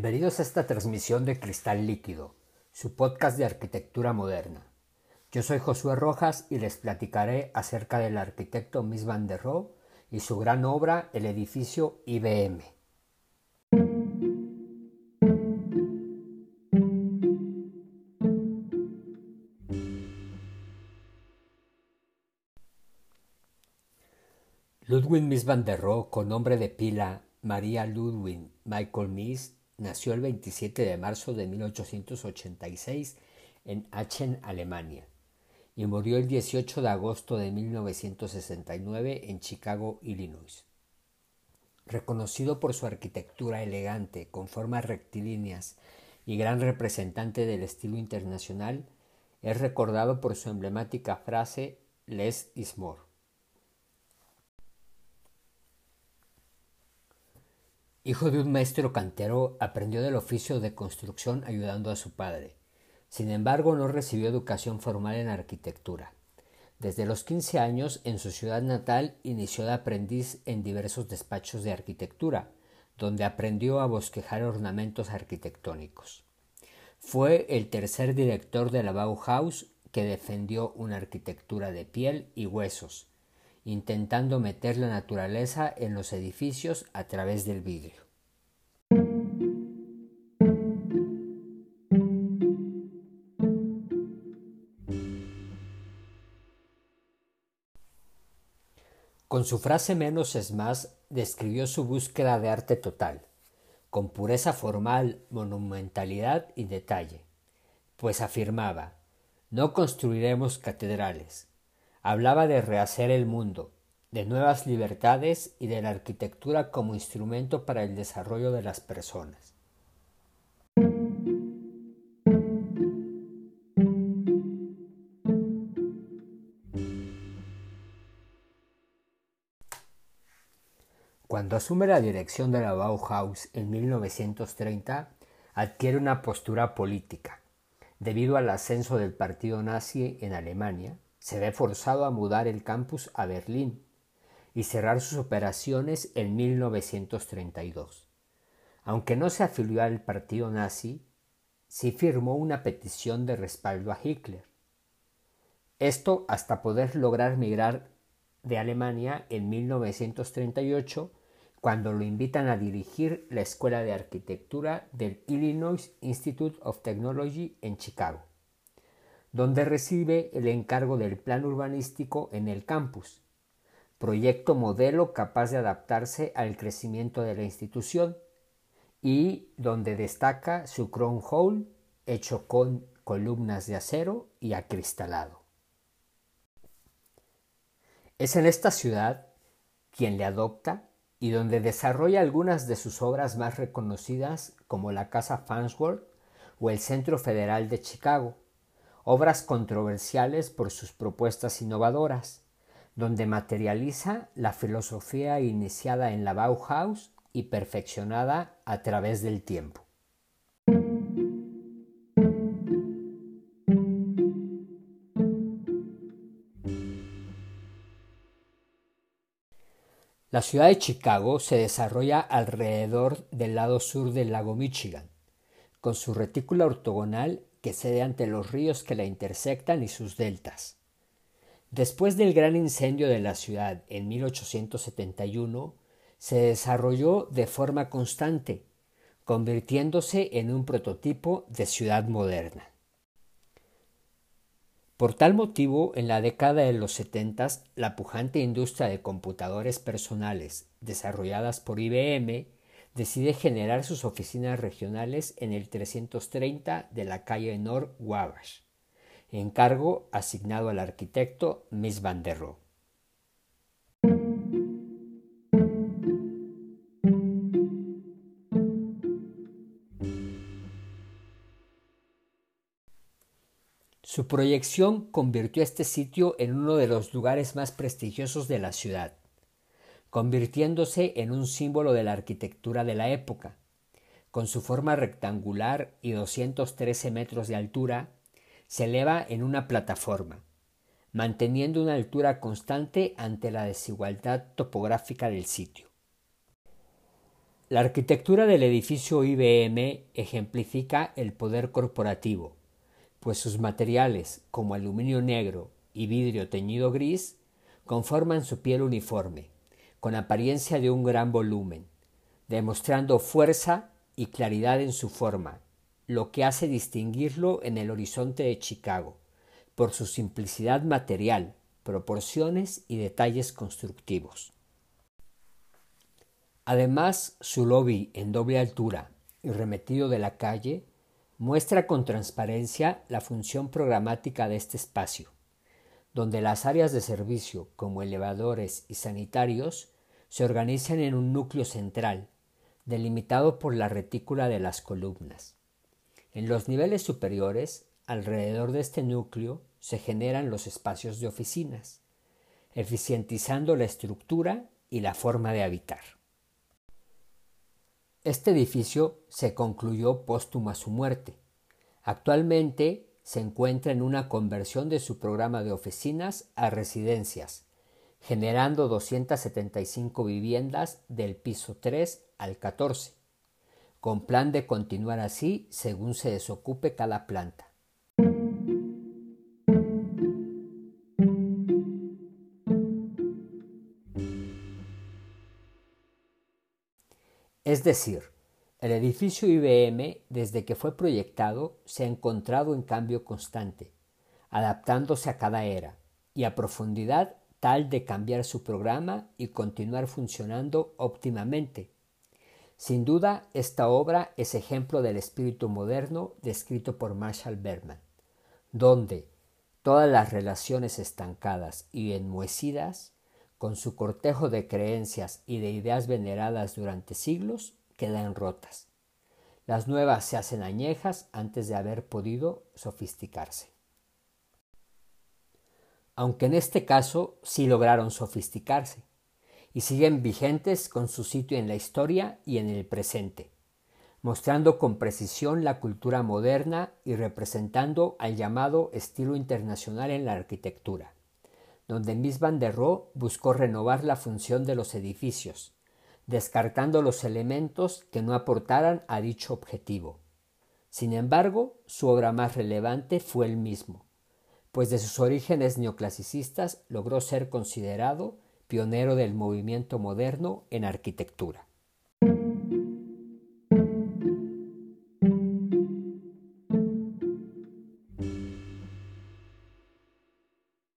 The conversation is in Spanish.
Bienvenidos a esta transmisión de Cristal Líquido, su podcast de arquitectura moderna. Yo soy Josué Rojas y les platicaré acerca del arquitecto Mies van der Rohe y su gran obra, el edificio IBM. Ludwig Mies van der Rohe, con nombre de pila María Ludwig Michael Mies, Nació el 27 de marzo de 1886 en Aachen, Alemania, y murió el 18 de agosto de 1969 en Chicago, Illinois. Reconocido por su arquitectura elegante, con formas rectilíneas y gran representante del estilo internacional, es recordado por su emblemática frase Less is more. Hijo de un maestro cantero, aprendió del oficio de construcción ayudando a su padre. Sin embargo, no recibió educación formal en arquitectura. Desde los 15 años, en su ciudad natal, inició de aprendiz en diversos despachos de arquitectura, donde aprendió a bosquejar ornamentos arquitectónicos. Fue el tercer director de la Bauhaus que defendió una arquitectura de piel y huesos, intentando meter la naturaleza en los edificios a través del vidrio. Con su frase menos es más, describió su búsqueda de arte total, con pureza formal, monumentalidad y detalle, pues afirmaba, no construiremos catedrales, Hablaba de rehacer el mundo, de nuevas libertades y de la arquitectura como instrumento para el desarrollo de las personas. Cuando asume la dirección de la Bauhaus en 1930, adquiere una postura política, debido al ascenso del partido nazi en Alemania, se ve forzado a mudar el campus a Berlín y cerrar sus operaciones en 1932. Aunque no se afilió al partido nazi, sí firmó una petición de respaldo a Hitler. Esto hasta poder lograr migrar de Alemania en 1938 cuando lo invitan a dirigir la Escuela de Arquitectura del Illinois Institute of Technology en Chicago donde recibe el encargo del plan urbanístico en el campus, proyecto modelo capaz de adaptarse al crecimiento de la institución y donde destaca su crown hall hecho con columnas de acero y acristalado. Es en esta ciudad quien le adopta y donde desarrolla algunas de sus obras más reconocidas como la Casa Farnsworth o el Centro Federal de Chicago, obras controversiales por sus propuestas innovadoras, donde materializa la filosofía iniciada en la Bauhaus y perfeccionada a través del tiempo. La ciudad de Chicago se desarrolla alrededor del lado sur del lago Michigan, con su retícula ortogonal que cede ante los ríos que la intersectan y sus deltas. Después del gran incendio de la ciudad en 1871, se desarrolló de forma constante, convirtiéndose en un prototipo de ciudad moderna. Por tal motivo, en la década de los setentas, la pujante industria de computadores personales desarrolladas por IBM decide generar sus oficinas regionales en el 330 de la calle Nord Wabash, encargo asignado al arquitecto Mies van der Rohe. Su proyección convirtió este sitio en uno de los lugares más prestigiosos de la ciudad convirtiéndose en un símbolo de la arquitectura de la época. Con su forma rectangular y 213 metros de altura, se eleva en una plataforma, manteniendo una altura constante ante la desigualdad topográfica del sitio. La arquitectura del edificio IBM ejemplifica el poder corporativo, pues sus materiales, como aluminio negro y vidrio teñido gris, conforman su piel uniforme, con apariencia de un gran volumen, demostrando fuerza y claridad en su forma, lo que hace distinguirlo en el horizonte de Chicago, por su simplicidad material, proporciones y detalles constructivos. Además, su lobby en doble altura y remetido de la calle muestra con transparencia la función programática de este espacio, donde las áreas de servicio como elevadores y sanitarios se organizan en un núcleo central, delimitado por la retícula de las columnas. En los niveles superiores, alrededor de este núcleo, se generan los espacios de oficinas, eficientizando la estructura y la forma de habitar. Este edificio se concluyó póstuma a su muerte. Actualmente se encuentra en una conversión de su programa de oficinas a residencias, generando 275 viviendas del piso 3 al 14, con plan de continuar así según se desocupe cada planta. Es decir, el edificio IBM, desde que fue proyectado, se ha encontrado en cambio constante, adaptándose a cada era y a profundidad tal de cambiar su programa y continuar funcionando óptimamente. Sin duda, esta obra es ejemplo del espíritu moderno descrito por Marshall Berman, donde todas las relaciones estancadas y enmohecidas con su cortejo de creencias y de ideas veneradas durante siglos, quedan rotas. Las nuevas se hacen añejas antes de haber podido sofisticarse. Aunque en este caso sí lograron sofisticarse, y siguen vigentes con su sitio en la historia y en el presente, mostrando con precisión la cultura moderna y representando al llamado estilo internacional en la arquitectura donde Miss Van der Rohe buscó renovar la función de los edificios, descartando los elementos que no aportaran a dicho objetivo. Sin embargo, su obra más relevante fue el mismo, pues de sus orígenes neoclasicistas logró ser considerado pionero del movimiento moderno en arquitectura.